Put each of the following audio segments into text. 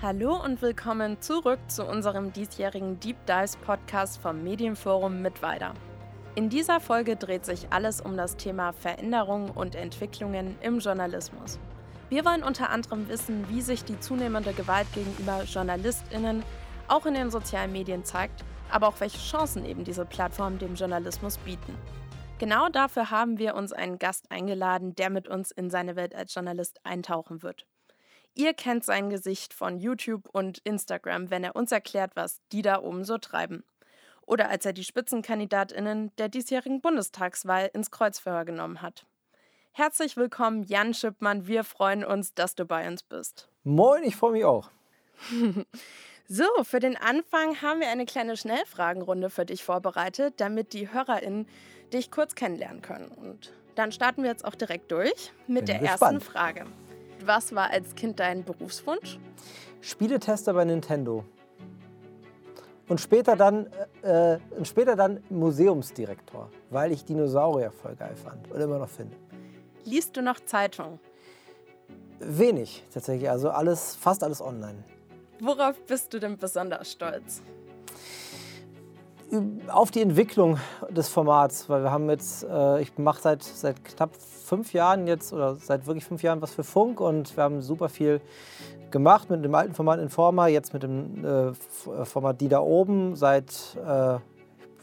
Hallo und willkommen zurück zu unserem diesjährigen Deep Dives Podcast vom Medienforum Mittweida. In dieser Folge dreht sich alles um das Thema Veränderungen und Entwicklungen im Journalismus. Wir wollen unter anderem wissen, wie sich die zunehmende Gewalt gegenüber JournalistInnen auch in den sozialen Medien zeigt, aber auch welche Chancen eben diese Plattformen dem Journalismus bieten. Genau dafür haben wir uns einen Gast eingeladen, der mit uns in seine Welt als Journalist eintauchen wird. Ihr kennt sein Gesicht von YouTube und Instagram, wenn er uns erklärt, was die da oben so treiben. Oder als er die Spitzenkandidatinnen der diesjährigen Bundestagswahl ins Kreuzverhör genommen hat. Herzlich willkommen, Jan Schippmann. Wir freuen uns, dass du bei uns bist. Moin, ich freue mich auch. so, für den Anfang haben wir eine kleine Schnellfragenrunde für dich vorbereitet, damit die HörerInnen dich kurz kennenlernen können. Und dann starten wir jetzt auch direkt durch mit Bin der gespannt. ersten Frage. Was war als Kind dein Berufswunsch? Spieletester bei Nintendo. Und später dann, äh, äh, und später dann Museumsdirektor, weil ich Dinosaurier voll geil fand und immer noch finde. Liest du noch Zeitung? Wenig tatsächlich, also alles, fast alles online. Worauf bist du denn besonders stolz? Auf die Entwicklung des Formats, weil wir haben jetzt, äh, ich mache seit, seit knapp fünf Jahren jetzt oder seit wirklich fünf Jahren was für Funk und wir haben super viel gemacht mit dem alten Format Informa, jetzt mit dem äh, Format Die da oben seit, äh,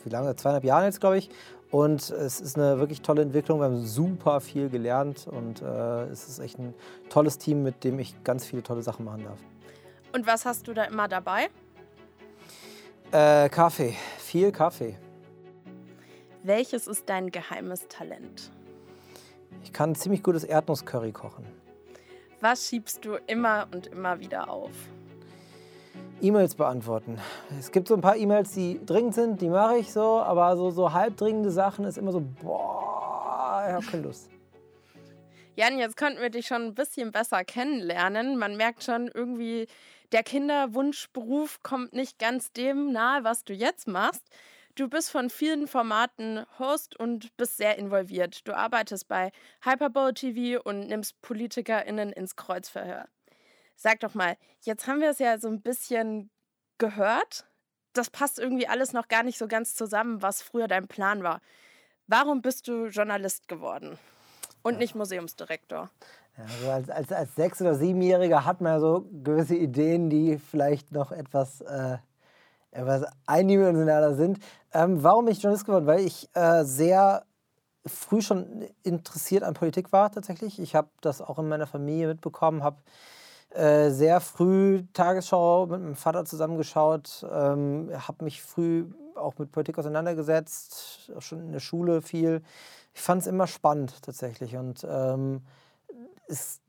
wie lange, zweieinhalb Jahren jetzt glaube ich. Und es ist eine wirklich tolle Entwicklung. Wir haben super viel gelernt und äh, es ist echt ein tolles Team, mit dem ich ganz viele tolle Sachen machen darf. Und was hast du da immer dabei? Äh, Kaffee, viel Kaffee. Welches ist dein geheimes Talent? Ich kann ziemlich gutes Erdnusscurry kochen. Was schiebst du immer und immer wieder auf? E-Mails beantworten. Es gibt so ein paar E-Mails, die dringend sind, die mache ich so, aber so, so halbdringende Sachen ist immer so, boah, ich habe keine Lust. Jan, jetzt könnten wir dich schon ein bisschen besser kennenlernen. Man merkt schon irgendwie, der Kinderwunschberuf kommt nicht ganz dem nahe, was du jetzt machst. Du bist von vielen Formaten Host und bist sehr involviert. Du arbeitest bei Hyperbowl TV und nimmst PolitikerInnen ins Kreuzverhör. Sag doch mal, jetzt haben wir es ja so ein bisschen gehört. Das passt irgendwie alles noch gar nicht so ganz zusammen, was früher dein Plan war. Warum bist du Journalist geworden und nicht Museumsdirektor? Also als, als, als Sechs- oder Siebenjähriger hat man ja so gewisse Ideen, die vielleicht noch etwas, äh, etwas eindimensionaler sind. Ähm, warum bin ich Journalist geworden? Weil ich äh, sehr früh schon interessiert an Politik war tatsächlich. Ich habe das auch in meiner Familie mitbekommen, habe äh, sehr früh Tagesschau mit meinem Vater zusammengeschaut, ähm, habe mich früh auch mit Politik auseinandergesetzt, auch schon in der Schule viel. Ich fand es immer spannend tatsächlich und ähm, es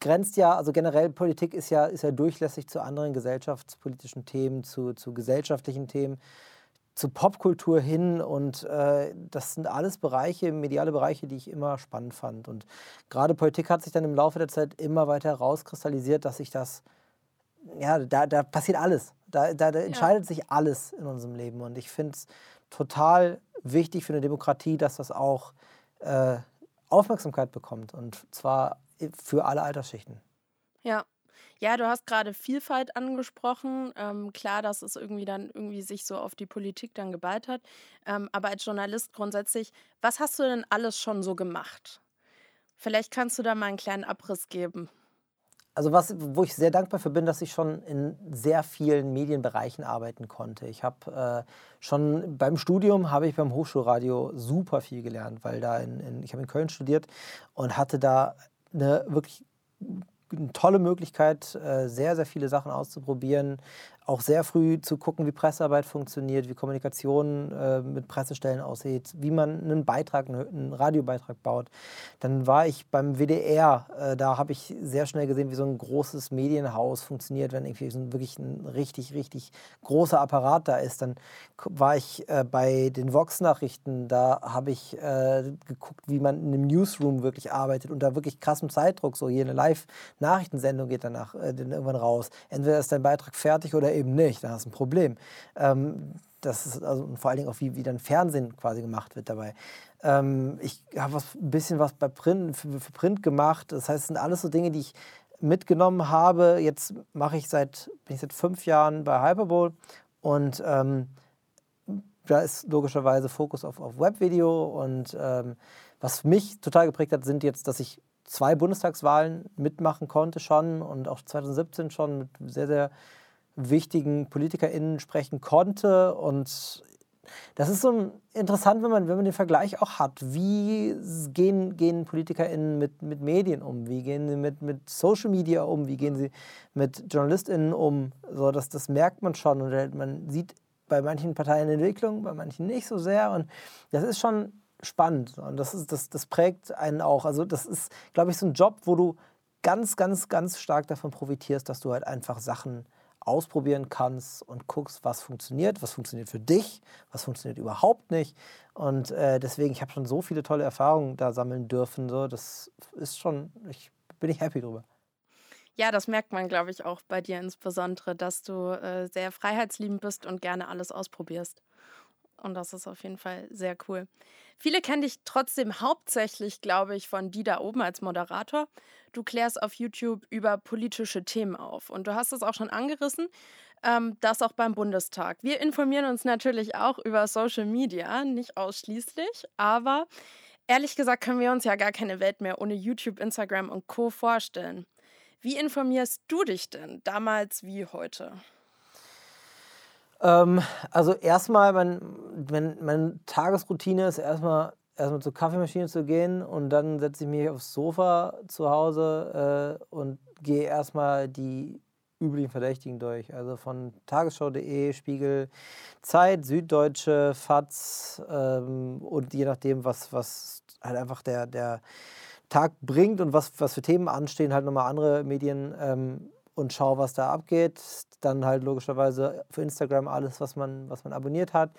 grenzt ja, also generell Politik ist ja, ist ja durchlässig zu anderen gesellschaftspolitischen Themen, zu, zu gesellschaftlichen Themen, zu Popkultur hin. Und äh, das sind alles Bereiche, mediale Bereiche, die ich immer spannend fand. Und gerade Politik hat sich dann im Laufe der Zeit immer weiter herauskristallisiert, dass sich das, ja, da, da passiert alles. Da, da, da entscheidet ja. sich alles in unserem Leben. Und ich finde es total wichtig für eine Demokratie, dass das auch äh, Aufmerksamkeit bekommt. Und zwar für alle Altersschichten. Ja. Ja, du hast gerade Vielfalt angesprochen. Ähm, klar, dass es irgendwie dann irgendwie sich so auf die Politik dann geballt hat. Ähm, aber als Journalist grundsätzlich, was hast du denn alles schon so gemacht? Vielleicht kannst du da mal einen kleinen Abriss geben. Also was, wo ich sehr dankbar für bin, dass ich schon in sehr vielen Medienbereichen arbeiten konnte. Ich habe äh, schon beim Studium habe ich beim Hochschulradio super viel gelernt, weil da in, in ich habe in Köln studiert und hatte da eine wirklich eine tolle Möglichkeit, äh, sehr, sehr viele Sachen auszuprobieren, auch sehr früh zu gucken, wie Pressearbeit funktioniert, wie Kommunikation äh, mit Pressestellen aussieht, wie man einen Beitrag, einen Radiobeitrag baut. Dann war ich beim WDR, äh, da habe ich sehr schnell gesehen, wie so ein großes Medienhaus funktioniert, wenn irgendwie so ein, wirklich ein richtig, richtig großer Apparat da ist. Dann war ich äh, bei den Vox-Nachrichten, da habe ich äh, geguckt, wie man in einem Newsroom wirklich arbeitet da wirklich krassem Zeitdruck, so hier eine Live-Nachrichtensendung geht danach äh, irgendwann raus. Entweder ist dein Beitrag fertig oder eben nicht, dann hast du ein Problem. Ähm, das ist also vor allen Dingen auch, wie, wie dann Fernsehen quasi gemacht wird dabei. Ähm, ich habe ein bisschen was bei Print, für, für, Print gemacht. Das heißt, es sind alles so Dinge, die ich mitgenommen habe. Jetzt mache ich seit, bin ich seit fünf Jahren bei Hyperbowl und ähm, da ist logischerweise Fokus auf, auf Webvideo und ähm, was mich total geprägt hat, sind jetzt, dass ich zwei Bundestagswahlen mitmachen konnte schon und auch 2017 schon mit sehr, sehr wichtigen PolitikerInnen sprechen konnte. Und das ist so interessant, wenn man, wenn man den Vergleich auch hat. Wie gehen, gehen PolitikerInnen mit, mit Medien um? Wie gehen sie mit, mit Social Media um? Wie gehen sie mit JournalistInnen um? So, das, das merkt man schon. Und man sieht bei manchen Parteien Entwicklung, bei manchen nicht so sehr. Und das ist schon spannend und das, ist, das, das prägt einen auch. Also das ist, glaube ich, so ein Job, wo du ganz, ganz, ganz stark davon profitierst, dass du halt einfach Sachen ausprobieren kannst und guckst, was funktioniert, was funktioniert für dich, was funktioniert überhaupt nicht. Und äh, deswegen, ich habe schon so viele tolle Erfahrungen da sammeln dürfen. So, das ist schon, ich bin ich happy drüber. Ja, das merkt man, glaube ich, auch bei dir insbesondere, dass du äh, sehr freiheitsliebend bist und gerne alles ausprobierst. Und das ist auf jeden Fall sehr cool. Viele kennen dich trotzdem hauptsächlich, glaube ich, von die da oben als Moderator. Du klärst auf YouTube über politische Themen auf. Und du hast es auch schon angerissen, ähm, das auch beim Bundestag. Wir informieren uns natürlich auch über Social Media, nicht ausschließlich, aber ehrlich gesagt können wir uns ja gar keine Welt mehr ohne YouTube, Instagram und Co vorstellen. Wie informierst du dich denn damals wie heute? Ähm, also erstmal, mein, mein, meine Tagesroutine ist erstmal erstmal zur Kaffeemaschine zu gehen und dann setze ich mich aufs Sofa zu Hause äh, und gehe erstmal die üblichen Verdächtigen durch. Also von tagesschau.de, Spiegel, Zeit, Süddeutsche, FATS ähm, und je nachdem, was, was halt einfach der, der Tag bringt und was, was für Themen anstehen, halt nochmal andere Medien ähm, und schaue, was da abgeht. Dann halt logischerweise für Instagram alles, was man, was man abonniert hat.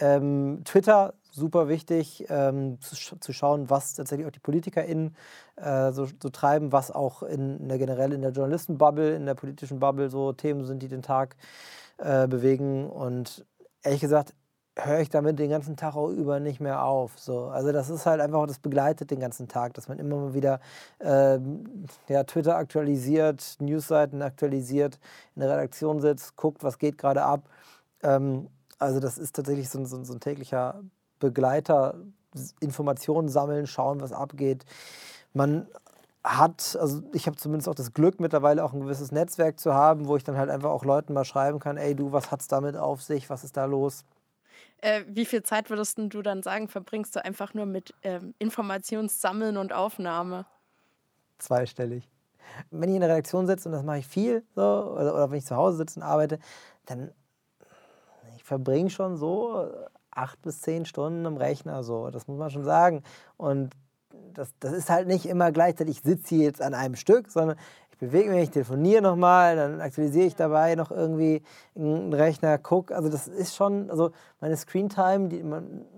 Ähm, Twitter, super wichtig, ähm, zu, zu, schauen, was tatsächlich auch die PolitikerInnen äh, so, so, treiben, was auch in, in der generell in der Journalistenbubble, in der politischen Bubble so Themen sind, die den Tag äh, bewegen. Und ehrlich gesagt, höre ich damit den ganzen Tag auch über nicht mehr auf. So. Also das ist halt einfach, das begleitet den ganzen Tag, dass man immer mal wieder äh, ja, Twitter aktualisiert, Newsseiten aktualisiert, in der Redaktion sitzt, guckt, was geht gerade ab. Ähm, also das ist tatsächlich so, so, so ein täglicher Begleiter, Informationen sammeln, schauen, was abgeht. Man hat, also ich habe zumindest auch das Glück, mittlerweile auch ein gewisses Netzwerk zu haben, wo ich dann halt einfach auch Leuten mal schreiben kann, ey du, was hat's damit auf sich, was ist da los? Äh, wie viel Zeit würdest du dann sagen, verbringst du einfach nur mit ähm, Informationssammeln und Aufnahme? Zweistellig. Wenn ich in der Redaktion sitze, und das mache ich viel, so, oder, oder wenn ich zu Hause sitze und arbeite, dann ich verbringe schon so acht bis zehn Stunden am Rechner, so, das muss man schon sagen. Und das, das ist halt nicht immer gleichzeitig, ich sitze hier jetzt an einem Stück, sondern bewege mich, ich telefoniere nochmal, dann aktualisiere ich dabei noch irgendwie einen Rechner, gucke. Also das ist schon, also meine Screentime, die,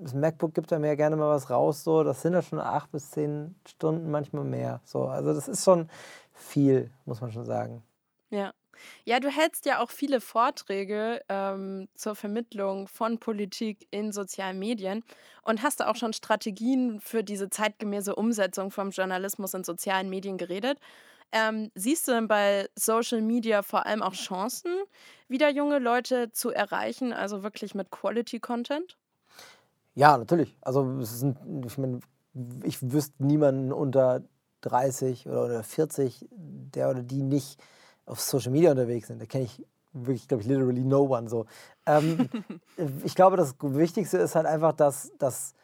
das MacBook gibt da mir gerne mal was raus, so, das sind ja schon acht bis zehn Stunden, manchmal mehr. So, also das ist schon viel, muss man schon sagen. Ja. Ja, du hältst ja auch viele Vorträge ähm, zur Vermittlung von Politik in sozialen Medien und hast da auch schon Strategien für diese zeitgemäße Umsetzung vom Journalismus in sozialen Medien geredet. Ähm, siehst du denn bei Social Media vor allem auch Chancen, wieder junge Leute zu erreichen, also wirklich mit Quality Content? Ja, natürlich. Also sind, ich, mein, ich wüsste niemanden unter 30 oder, oder 40, der oder die nicht auf Social Media unterwegs sind. Da kenne ich wirklich, glaube ich, literally no one so. Ähm, ich glaube, das Wichtigste ist halt einfach, dass, dass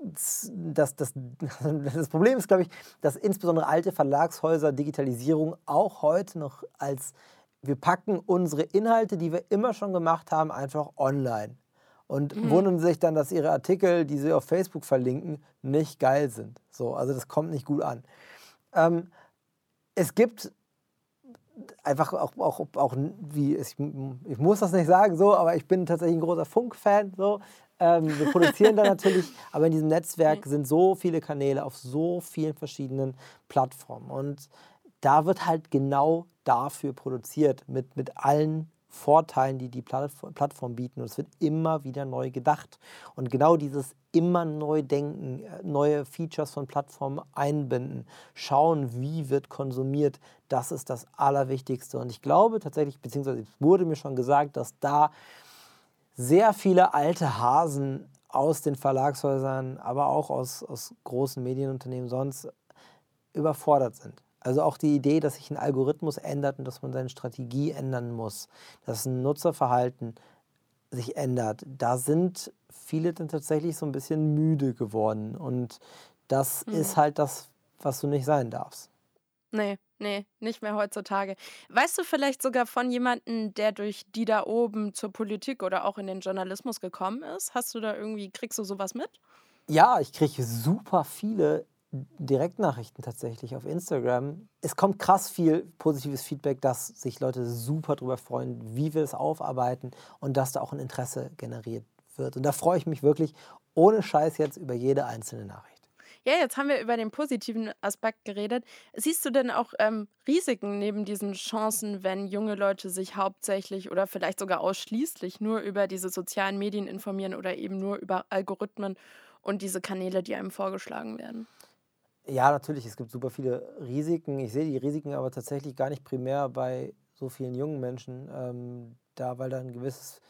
das, das, das Problem ist, glaube ich, dass insbesondere alte Verlagshäuser Digitalisierung auch heute noch als wir packen unsere Inhalte, die wir immer schon gemacht haben, einfach online. Und mhm. wundern sich dann, dass ihre Artikel, die sie auf Facebook verlinken, nicht geil sind. So, also das kommt nicht gut an. Ähm, es gibt einfach auch, auch, auch wie, ich, ich muss das nicht sagen, so, aber ich bin tatsächlich ein großer Funk-Fan. So. Ähm, wir produzieren da natürlich, aber in diesem Netzwerk sind so viele Kanäle auf so vielen verschiedenen Plattformen. Und da wird halt genau dafür produziert, mit, mit allen Vorteilen, die die Plattform bieten. Und es wird immer wieder neu gedacht. Und genau dieses immer neu denken, äh, neue Features von Plattformen einbinden, schauen, wie wird konsumiert, das ist das Allerwichtigste. Und ich glaube tatsächlich, beziehungsweise es wurde mir schon gesagt, dass da sehr viele alte Hasen aus den Verlagshäusern, aber auch aus, aus großen Medienunternehmen sonst überfordert sind. Also auch die Idee, dass sich ein Algorithmus ändert und dass man seine Strategie ändern muss, dass ein Nutzerverhalten sich ändert, da sind viele dann tatsächlich so ein bisschen müde geworden. Und das mhm. ist halt das, was du nicht sein darfst. Nee, nee, nicht mehr heutzutage. Weißt du vielleicht sogar von jemandem, der durch die da oben zur Politik oder auch in den Journalismus gekommen ist? Hast du da irgendwie, kriegst du sowas mit? Ja, ich kriege super viele Direktnachrichten tatsächlich auf Instagram. Es kommt krass viel positives Feedback, dass sich Leute super darüber freuen, wie wir das aufarbeiten und dass da auch ein Interesse generiert wird. Und da freue ich mich wirklich ohne Scheiß jetzt über jede einzelne Nachricht. Ja, jetzt haben wir über den positiven Aspekt geredet. Siehst du denn auch ähm, Risiken neben diesen Chancen, wenn junge Leute sich hauptsächlich oder vielleicht sogar ausschließlich nur über diese sozialen Medien informieren oder eben nur über Algorithmen und diese Kanäle, die einem vorgeschlagen werden? Ja, natürlich, es gibt super viele Risiken. Ich sehe die Risiken aber tatsächlich gar nicht primär bei so vielen jungen Menschen, ähm, da weil da ein gewisses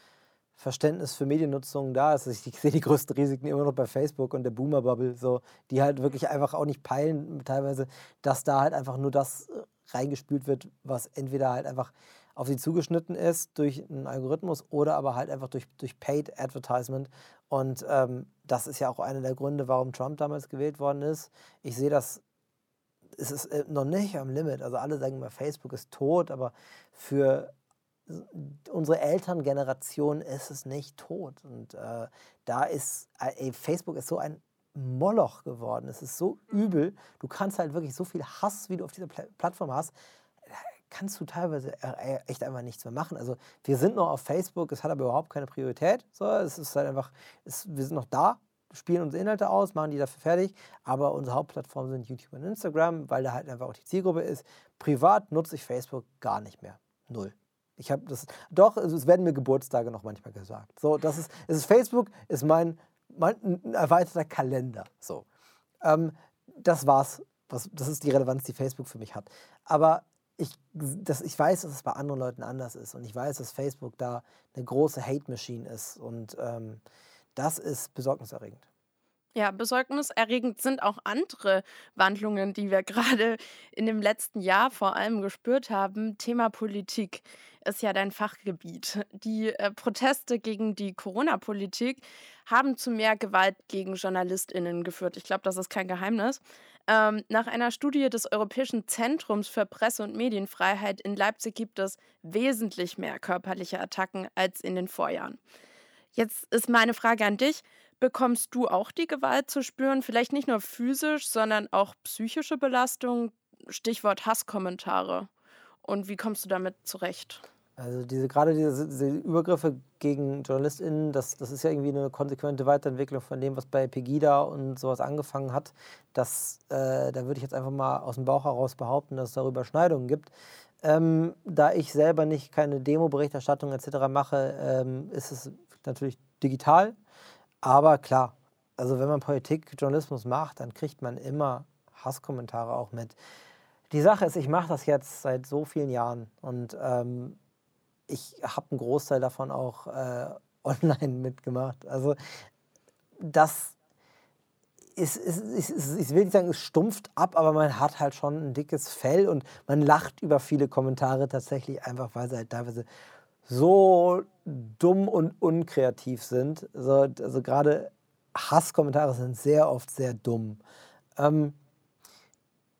Verständnis für Mediennutzung da ist. Ich sehe die größten Risiken immer noch bei Facebook und der Boomer-Bubble, so, die halt wirklich einfach auch nicht peilen, teilweise, dass da halt einfach nur das äh, reingespült wird, was entweder halt einfach auf sie zugeschnitten ist durch einen Algorithmus oder aber halt einfach durch, durch Paid Advertisement. Und ähm, das ist ja auch einer der Gründe, warum Trump damals gewählt worden ist. Ich sehe das, es ist äh, noch nicht am Limit. Also alle sagen immer, Facebook ist tot, aber für unsere Elterngeneration ist es nicht tot. Und äh, da ist, äh, ey, Facebook ist so ein Moloch geworden. Es ist so übel. Du kannst halt wirklich so viel Hass, wie du auf dieser Pl Plattform hast, kannst du teilweise äh, echt einfach nichts mehr machen. Also wir sind noch auf Facebook, es hat aber überhaupt keine Priorität. So, es ist halt einfach, es, wir sind noch da, spielen unsere Inhalte aus, machen die dafür fertig, aber unsere Hauptplattformen sind YouTube und Instagram, weil da halt einfach auch die Zielgruppe ist. Privat nutze ich Facebook gar nicht mehr. Null. Ich habe das, doch, es werden mir Geburtstage noch manchmal gesagt. So, das ist, es ist Facebook, ist mein, mein erweiterter Kalender. So. Ähm, das war's. Was, das ist die Relevanz, die Facebook für mich hat. Aber ich, das, ich weiß, dass es bei anderen Leuten anders ist und ich weiß, dass Facebook da eine große Hate-Machine ist und ähm, das ist besorgniserregend. Ja, besorgniserregend sind auch andere Wandlungen, die wir gerade in dem letzten Jahr vor allem gespürt haben. Thema Politik ist ja dein Fachgebiet. Die äh, Proteste gegen die Corona-Politik haben zu mehr Gewalt gegen JournalistInnen geführt. Ich glaube, das ist kein Geheimnis. Ähm, nach einer Studie des Europäischen Zentrums für Presse- und Medienfreiheit in Leipzig gibt es wesentlich mehr körperliche Attacken als in den Vorjahren. Jetzt ist meine Frage an dich. Bekommst du auch die Gewalt zu spüren? Vielleicht nicht nur physisch, sondern auch psychische Belastung? Stichwort Hasskommentare. Und wie kommst du damit zurecht? Also diese, gerade diese, diese, Übergriffe gegen JournalistInnen, das, das ist ja irgendwie eine konsequente Weiterentwicklung von dem, was bei Pegida und sowas angefangen hat. Das, äh, da würde ich jetzt einfach mal aus dem Bauch heraus behaupten, dass es darüber Schneidungen gibt. Ähm, da ich selber nicht keine Demo-Berichterstattung etc. mache, ähm, ist es natürlich digital. Aber klar, also wenn man Politik, Journalismus macht, dann kriegt man immer Hasskommentare auch mit. Die Sache ist, ich mache das jetzt seit so vielen Jahren und ähm, ich habe einen Großteil davon auch äh, online mitgemacht. Also das ist, ist, ist, ich will nicht sagen, es stumpft ab, aber man hat halt schon ein dickes Fell und man lacht über viele Kommentare tatsächlich einfach, weil sie halt teilweise so dumm und unkreativ sind. Also, also gerade Hasskommentare sind sehr oft sehr dumm. Ähm,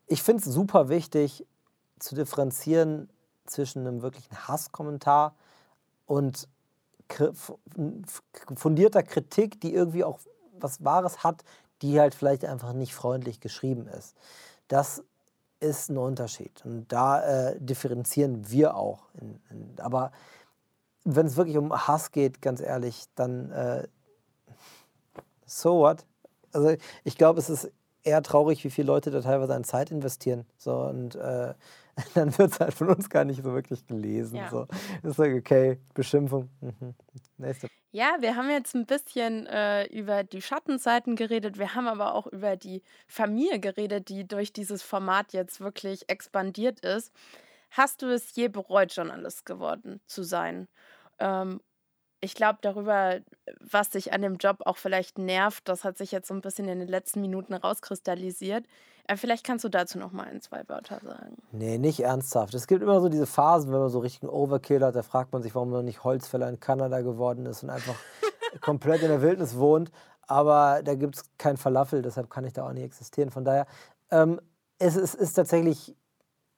ich finde es super wichtig zu differenzieren, zwischen einem wirklichen Hasskommentar und fundierter Kritik, die irgendwie auch was Wahres hat, die halt vielleicht einfach nicht freundlich geschrieben ist. Das ist ein Unterschied. Und da äh, differenzieren wir auch. In, in, aber wenn es wirklich um Hass geht, ganz ehrlich, dann äh, so what? Also ich glaube, es ist eher traurig, wie viele Leute da teilweise an Zeit investieren. So, und äh, dann wird es halt von uns gar nicht so wirklich gelesen. Ja. So. Ist like, okay, Beschimpfung. Mhm. Nächste. Ja, wir haben jetzt ein bisschen äh, über die Schattenseiten geredet. Wir haben aber auch über die Familie geredet, die durch dieses Format jetzt wirklich expandiert ist. Hast du es je bereut, Journalist geworden zu sein? Ähm, ich glaube, darüber, was dich an dem Job auch vielleicht nervt, das hat sich jetzt so ein bisschen in den letzten Minuten rauskristallisiert. Äh, vielleicht kannst du dazu noch mal ein, zwei Wörter sagen. Nee, nicht ernsthaft. Es gibt immer so diese Phasen, wenn man so richtig einen Overkill hat, da fragt man sich, warum man nicht Holzfäller in Kanada geworden ist und einfach komplett in der Wildnis wohnt. Aber da gibt es kein Falafel, deshalb kann ich da auch nicht existieren. Von daher, ähm, es, es ist tatsächlich,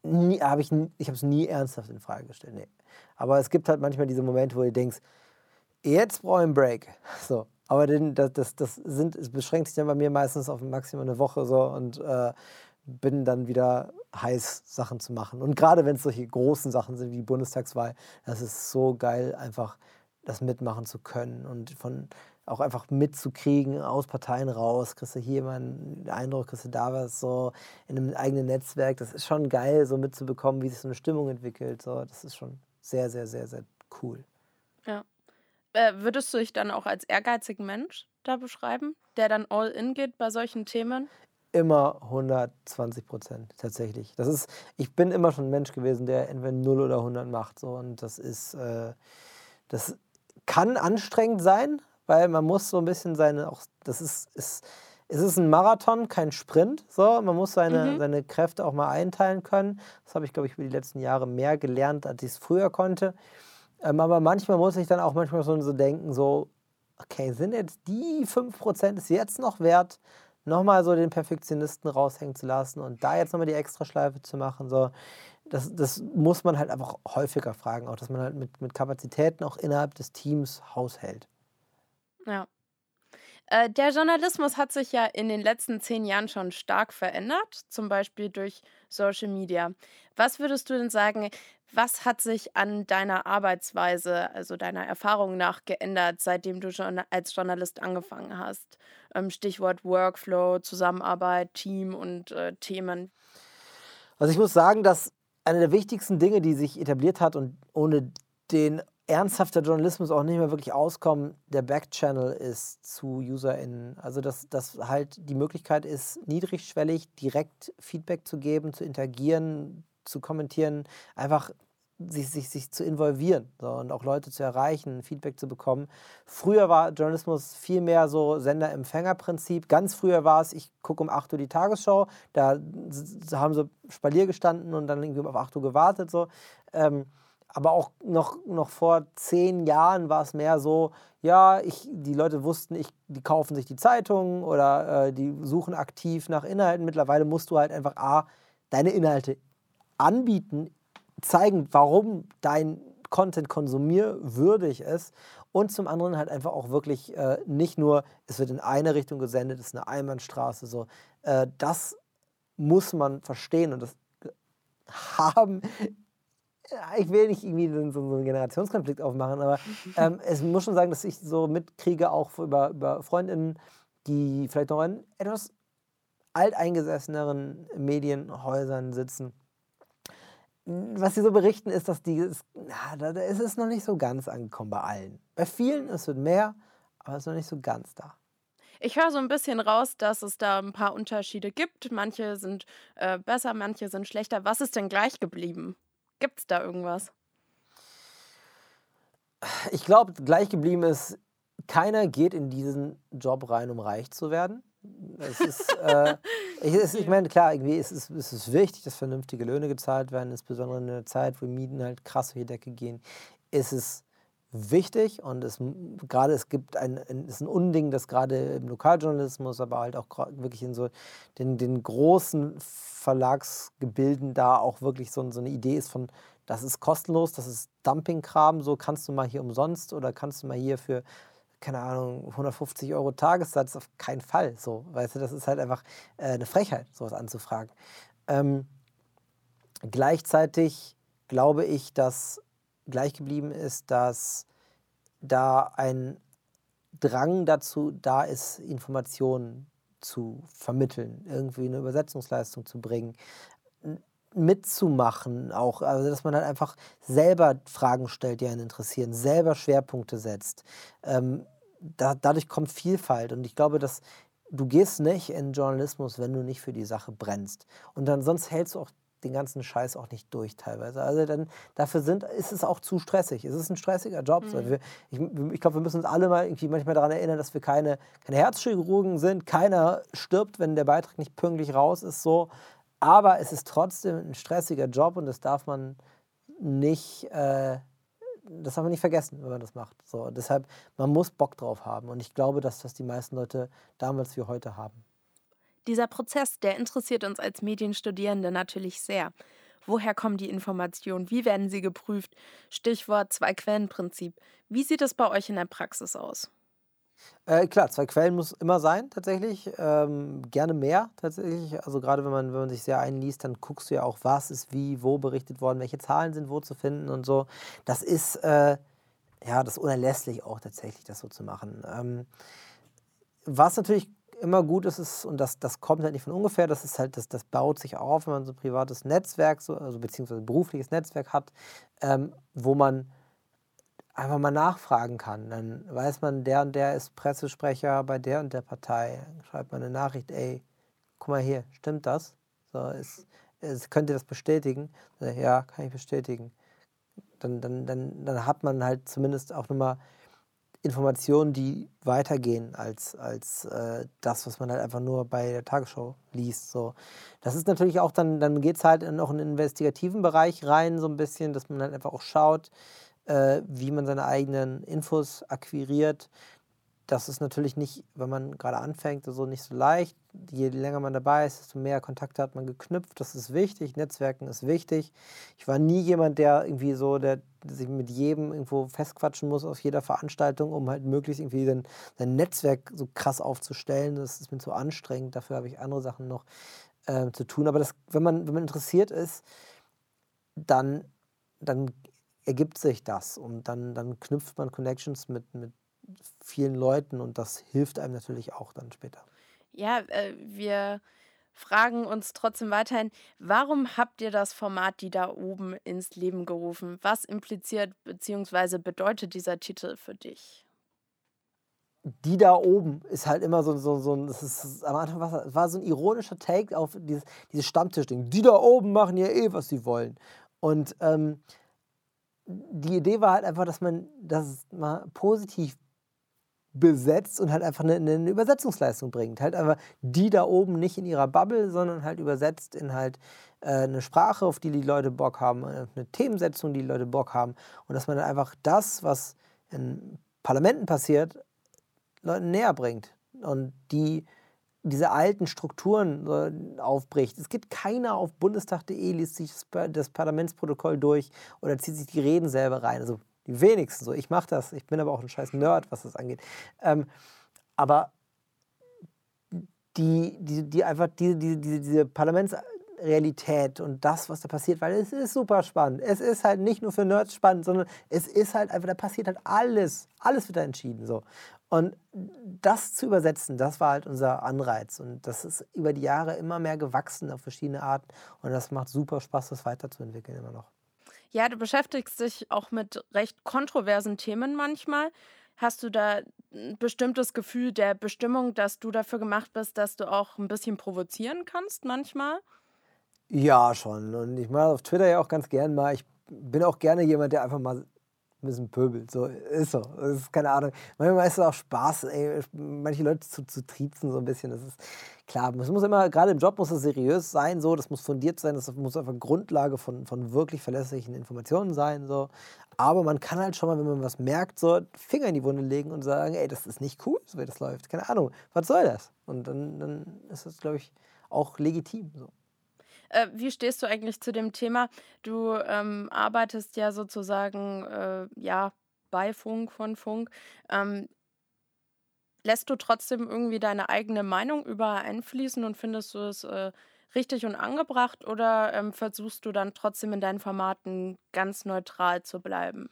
nie, hab ich, ich habe es nie ernsthaft in Frage gestellt. Nee. Aber es gibt halt manchmal diese Momente, wo du denkst, jetzt brauche ich einen Break. So. Aber das, das, das sind, es beschränkt sich dann bei mir meistens auf maximal eine Woche so und äh, bin dann wieder heiß, Sachen zu machen. Und gerade wenn es solche großen Sachen sind wie die Bundestagswahl, das ist so geil, einfach das mitmachen zu können und von auch einfach mitzukriegen, aus Parteien raus, kriegst du hier mal einen Eindruck, kriegst du da was so in einem eigenen Netzwerk. Das ist schon geil, so mitzubekommen, wie sich so eine Stimmung entwickelt. So, das ist schon sehr, sehr, sehr, sehr cool. Ja. Äh, würdest du dich dann auch als ehrgeizigen Mensch da beschreiben, der dann all in geht bei solchen Themen? Immer 120 Prozent, tatsächlich. Das ist, ich bin immer schon ein Mensch gewesen, der entweder 0 oder 100 macht. So. Und das ist, äh, das kann anstrengend sein, weil man muss so ein bisschen seine, auch, das ist, ist es ist ein Marathon, kein Sprint. So, man muss seine, mhm. seine Kräfte auch mal einteilen können. Das habe ich, glaube ich, über die letzten Jahre mehr gelernt, als ich es früher konnte. Ähm, aber manchmal muss ich dann auch manchmal so, so denken, so, okay, sind jetzt die 5% es jetzt noch wert, nochmal so den Perfektionisten raushängen zu lassen und da jetzt nochmal die Extraschleife zu machen. So, das, das muss man halt einfach häufiger fragen, auch dass man halt mit, mit Kapazitäten auch innerhalb des Teams haushält. Ja. Äh, der Journalismus hat sich ja in den letzten zehn Jahren schon stark verändert, zum Beispiel durch Social Media. Was würdest du denn sagen, was hat sich an deiner Arbeitsweise, also deiner Erfahrung nach geändert, seitdem du schon als Journalist angefangen hast? Ähm, Stichwort Workflow, Zusammenarbeit, Team und äh, Themen. Also ich muss sagen, dass eine der wichtigsten Dinge, die sich etabliert hat und ohne den ernsthafter Journalismus auch nicht mehr wirklich auskommen, der Backchannel ist zu UserInnen. Also dass, dass halt die Möglichkeit ist, niedrigschwellig direkt Feedback zu geben, zu interagieren, zu kommentieren, einfach sich, sich, sich zu involvieren so, und auch Leute zu erreichen, Feedback zu bekommen. Früher war Journalismus viel mehr so Sender-Empfänger-Prinzip. Ganz früher war es, ich gucke um 8 Uhr die Tagesschau, da haben sie Spalier gestanden und dann irgendwie auf 8 Uhr gewartet. So. Ähm, aber auch noch, noch vor zehn Jahren war es mehr so, ja, ich, die Leute wussten, ich, die kaufen sich die Zeitung oder äh, die suchen aktiv nach Inhalten. Mittlerweile musst du halt einfach A, deine Inhalte anbieten, zeigen, warum dein Content konsumierwürdig ist und zum anderen halt einfach auch wirklich äh, nicht nur, es wird in eine Richtung gesendet, es ist eine Einbahnstraße, so. Äh, das muss man verstehen und das haben ich will nicht irgendwie so, so einen Generationskonflikt aufmachen, aber ähm, es muss schon sagen, dass ich so mitkriege, auch über, über Freundinnen, die vielleicht noch in etwas alteingesesseneren Medienhäusern sitzen. Was sie so berichten, ist, dass die, na, da, ist es noch nicht so ganz angekommen bei allen. Bei vielen es wird mehr, aber es ist noch nicht so ganz da. Ich höre so ein bisschen raus, dass es da ein paar Unterschiede gibt. Manche sind äh, besser, manche sind schlechter. Was ist denn gleich geblieben? Gibt es da irgendwas? Ich glaube, gleich geblieben ist, keiner geht in diesen Job rein, um reich zu werden. Es ist, äh, ich, ich meine, klar, irgendwie ist es, ist es wichtig, dass vernünftige Löhne gezahlt werden, insbesondere in einer Zeit, wo Mieten halt krass durch die Decke gehen, ist es wichtig und es gerade es gibt ein, ein, ist ein Unding, dass gerade im Lokaljournalismus, aber halt auch wirklich in so den, den großen Verlagsgebilden da auch wirklich so, so eine Idee ist von, das ist kostenlos, das ist Dumpingkram, so kannst du mal hier umsonst oder kannst du mal hier für keine Ahnung, 150 Euro Tagessatz, auf keinen Fall. So, weißt du, das ist halt einfach äh, eine Frechheit, sowas anzufragen. Ähm, gleichzeitig glaube ich, dass gleich geblieben ist, dass da ein Drang dazu da ist, Informationen zu vermitteln, irgendwie eine Übersetzungsleistung zu bringen. Mitzumachen, auch, also dass man halt einfach selber Fragen stellt, die einen interessieren, selber Schwerpunkte setzt. Ähm, da, dadurch kommt Vielfalt und ich glaube, dass du gehst nicht in Journalismus, wenn du nicht für die Sache brennst. Und dann sonst hältst du auch den ganzen Scheiß auch nicht durch teilweise. Also dann dafür sind, ist es auch zu stressig. Es ist ein stressiger Job. Mhm. Wir, ich, ich glaube, wir müssen uns alle mal irgendwie manchmal daran erinnern, dass wir keine, keine Herzchirurgen sind. Keiner stirbt, wenn der Beitrag nicht pünktlich raus ist. So. Aber es ist trotzdem ein stressiger Job und das darf man nicht, äh, das darf man nicht vergessen, wenn man das macht. So, deshalb, man muss Bock drauf haben. Und ich glaube, dass das die meisten Leute damals wie heute haben. Dieser Prozess, der interessiert uns als Medienstudierende natürlich sehr. Woher kommen die Informationen? Wie werden sie geprüft? Stichwort Zwei-Quellen-Prinzip. Wie sieht es bei euch in der Praxis aus? Äh, klar, zwei Quellen muss immer sein, tatsächlich. Ähm, gerne mehr, tatsächlich. Also, gerade wenn man, wenn man sich sehr einliest, dann guckst du ja auch, was ist wie, wo berichtet worden, welche Zahlen sind wo zu finden und so. Das ist, äh, ja, das ist unerlässlich auch tatsächlich, das so zu machen. Ähm, was natürlich immer gut ist, ist, und das, das kommt halt nicht von ungefähr, das ist halt, das, das baut sich auf, wenn man so ein privates Netzwerk, so, also beziehungsweise berufliches Netzwerk hat, ähm, wo man einfach mal nachfragen kann. Dann weiß man, der und der ist Pressesprecher bei der und der Partei. Dann schreibt man eine Nachricht, ey, guck mal hier, stimmt das? So, ist, ist, könnt ihr das bestätigen? Ja, kann ich bestätigen. Dann, dann, dann, dann hat man halt zumindest auch nochmal Informationen, die weitergehen als, als äh, das, was man halt einfach nur bei der Tagesschau liest. So. Das ist natürlich auch dann, dann geht es halt in den investigativen Bereich rein, so ein bisschen, dass man halt einfach auch schaut, äh, wie man seine eigenen Infos akquiriert. Das ist natürlich nicht, wenn man gerade anfängt, so nicht so leicht. Je länger man dabei ist, desto mehr Kontakte hat man geknüpft. Das ist wichtig. Netzwerken ist wichtig. Ich war nie jemand, der irgendwie so, der sich mit jedem irgendwo festquatschen muss auf jeder Veranstaltung, um halt möglichst irgendwie sein, sein Netzwerk so krass aufzustellen. Das ist mir zu anstrengend. Dafür habe ich andere Sachen noch äh, zu tun. Aber das, wenn, man, wenn man interessiert ist, dann, dann ergibt sich das und dann, dann knüpft man Connections mit, mit vielen Leuten und das hilft einem natürlich auch dann später. Ja, äh, wir fragen uns trotzdem weiterhin, warum habt ihr das Format Die da oben ins Leben gerufen? Was impliziert bzw. bedeutet dieser Titel für dich? Die da oben ist halt immer so, so, so ein, das ist, am Anfang war, war so ein ironischer Take auf dieses, dieses Stammtischding. Die da oben machen ja eh, was sie wollen. Und ähm, die Idee war halt einfach, dass man das mal positiv besetzt und halt einfach eine, eine, Übersetzungsleistung bringt. Halt einfach die da oben nicht in ihrer Bubble, sondern halt übersetzt in halt äh, eine Sprache, auf die die Leute Bock haben, äh, eine Themensetzung, die die Leute Bock haben. Und dass man dann einfach das, was in Parlamenten passiert, Leuten näher bringt. Und die diese alten Strukturen aufbricht. Es gibt keiner auf bundestag.de, liest sich das Parlamentsprotokoll durch oder zieht sich die Reden selber rein. Also die wenigsten so. Ich mache das. Ich bin aber auch ein scheiß Nerd, was das angeht. Ähm, aber die, die, die einfach diese, diese, diese Parlamentsrealität und das, was da passiert, weil es ist super spannend. Es ist halt nicht nur für Nerds spannend, sondern es ist halt einfach, da passiert halt alles. Alles wird da entschieden. So. Und das zu übersetzen, das war halt unser Anreiz. Und das ist über die Jahre immer mehr gewachsen auf verschiedene Arten. Und das macht super Spaß, das weiterzuentwickeln immer noch. Ja, du beschäftigst dich auch mit recht kontroversen Themen manchmal. Hast du da ein bestimmtes Gefühl der Bestimmung, dass du dafür gemacht bist, dass du auch ein bisschen provozieren kannst manchmal? Ja, schon. Und ich mache auf Twitter ja auch ganz gern mal. Ich bin auch gerne jemand, der einfach mal ein bisschen pöbelt. So ist so. Das ist keine Ahnung. Manchmal ist es auch Spaß, ey, manche Leute zu, zu triezen so ein bisschen. Das ist klar. Es muss immer, gerade im Job muss es seriös sein, so. Das muss fundiert sein. Das muss einfach Grundlage von, von wirklich verlässlichen Informationen sein, so. Aber man kann halt schon mal, wenn man was merkt, so Finger in die Wunde legen und sagen, ey, das ist nicht cool, so wie das läuft. Keine Ahnung, was soll das? Und dann, dann ist das, glaube ich, auch legitim. So. Äh, wie stehst du eigentlich zu dem Thema? Du ähm, arbeitest ja sozusagen äh, ja, bei Funk von Funk. Ähm, lässt du trotzdem irgendwie deine eigene Meinung überall einfließen und findest du es äh, richtig und angebracht oder ähm, versuchst du dann trotzdem in deinen Formaten ganz neutral zu bleiben?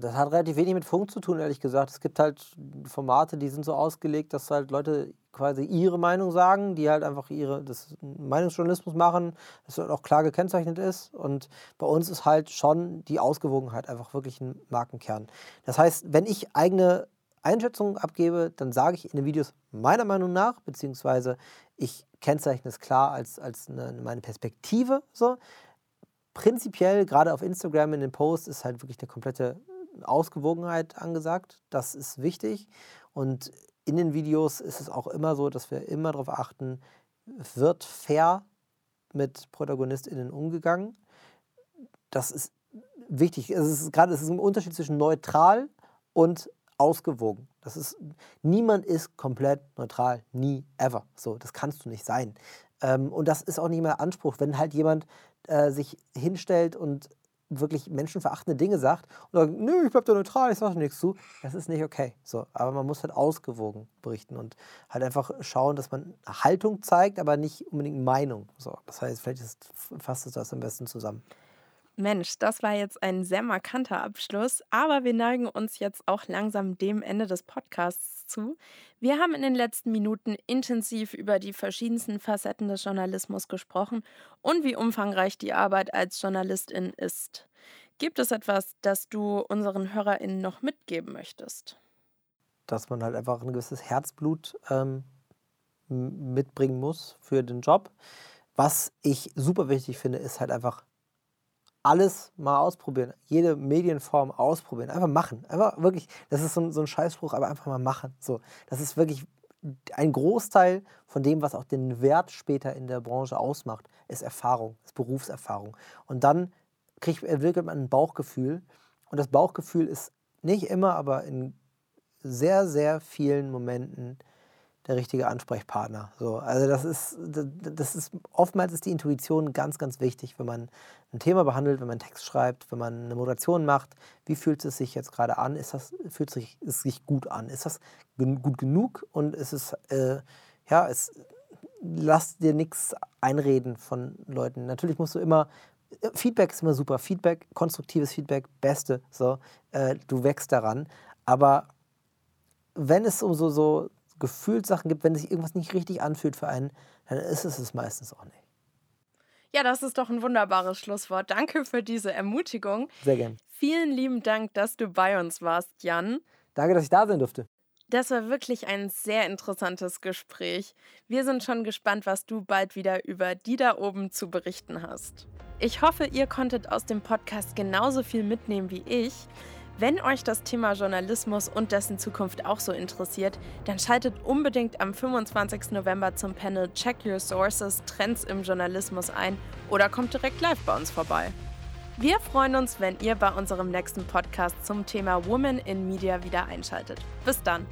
Das hat relativ wenig mit Funk zu tun, ehrlich gesagt. Es gibt halt Formate, die sind so ausgelegt, dass halt Leute quasi ihre Meinung sagen, die halt einfach ihre das Meinungsjournalismus machen, das auch klar gekennzeichnet ist. Und bei uns ist halt schon die Ausgewogenheit einfach wirklich ein Markenkern. Das heißt, wenn ich eigene Einschätzungen abgebe, dann sage ich in den Videos meiner Meinung nach, beziehungsweise ich kennzeichne es klar als, als eine, meine Perspektive. So. Prinzipiell, gerade auf Instagram in den Posts, ist halt wirklich eine komplette Ausgewogenheit angesagt. Das ist wichtig. Und in den Videos ist es auch immer so, dass wir immer darauf achten, wird fair mit ProtagonistInnen umgegangen. Das ist wichtig. Es ist gerade es ist ein Unterschied zwischen neutral und ausgewogen. Das ist, niemand ist komplett neutral, nie, ever. So, das kannst du nicht sein. Ähm, und das ist auch nicht mehr Anspruch, wenn halt jemand äh, sich hinstellt und wirklich menschenverachtende Dinge sagt und sagt, nö, ich bleib da neutral, ich sage nichts zu, das ist nicht okay. So, aber man muss halt ausgewogen berichten und halt einfach schauen, dass man Haltung zeigt, aber nicht unbedingt Meinung. So, das heißt, vielleicht ist, fasst das am besten zusammen. Mensch, das war jetzt ein sehr markanter Abschluss, aber wir neigen uns jetzt auch langsam dem Ende des Podcasts zu. Wir haben in den letzten Minuten intensiv über die verschiedensten Facetten des Journalismus gesprochen und wie umfangreich die Arbeit als Journalistin ist. Gibt es etwas, das du unseren HörerInnen noch mitgeben möchtest? Dass man halt einfach ein gewisses Herzblut ähm, mitbringen muss für den Job. Was ich super wichtig finde, ist halt einfach alles mal ausprobieren, jede Medienform ausprobieren, einfach machen. Einfach wirklich, das ist so ein, so ein Scheißspruch, aber einfach mal machen. So, das ist wirklich ein Großteil von dem, was auch den Wert später in der Branche ausmacht, ist Erfahrung, ist Berufserfahrung. Und dann kriegt, entwickelt man ein Bauchgefühl. Und das Bauchgefühl ist nicht immer, aber in sehr, sehr vielen Momenten der richtige Ansprechpartner. So, also das ist, das ist oftmals ist die Intuition ganz, ganz wichtig, wenn man ein Thema behandelt, wenn man einen Text schreibt, wenn man eine Moderation macht. Wie fühlt es sich jetzt gerade an? Ist das, fühlt sich, es sich gut an? Ist das gut genug? Und ist es, äh, ja, es, lass dir nichts einreden von Leuten. Natürlich musst du immer Feedback ist immer super. Feedback, konstruktives Feedback, beste. So, äh, du wächst daran. Aber wenn es um so, so Gefühlssachen gibt, wenn sich irgendwas nicht richtig anfühlt für einen, dann ist es es meistens auch nicht. Ja, das ist doch ein wunderbares Schlusswort. Danke für diese Ermutigung. Sehr gern. Vielen lieben Dank, dass du bei uns warst, Jan. Danke, dass ich da sein durfte. Das war wirklich ein sehr interessantes Gespräch. Wir sind schon gespannt, was du bald wieder über die da oben zu berichten hast. Ich hoffe, ihr konntet aus dem Podcast genauso viel mitnehmen wie ich. Wenn euch das Thema Journalismus und dessen Zukunft auch so interessiert, dann schaltet unbedingt am 25. November zum Panel Check Your Sources Trends im Journalismus ein oder kommt direkt live bei uns vorbei. Wir freuen uns, wenn ihr bei unserem nächsten Podcast zum Thema Women in Media wieder einschaltet. Bis dann!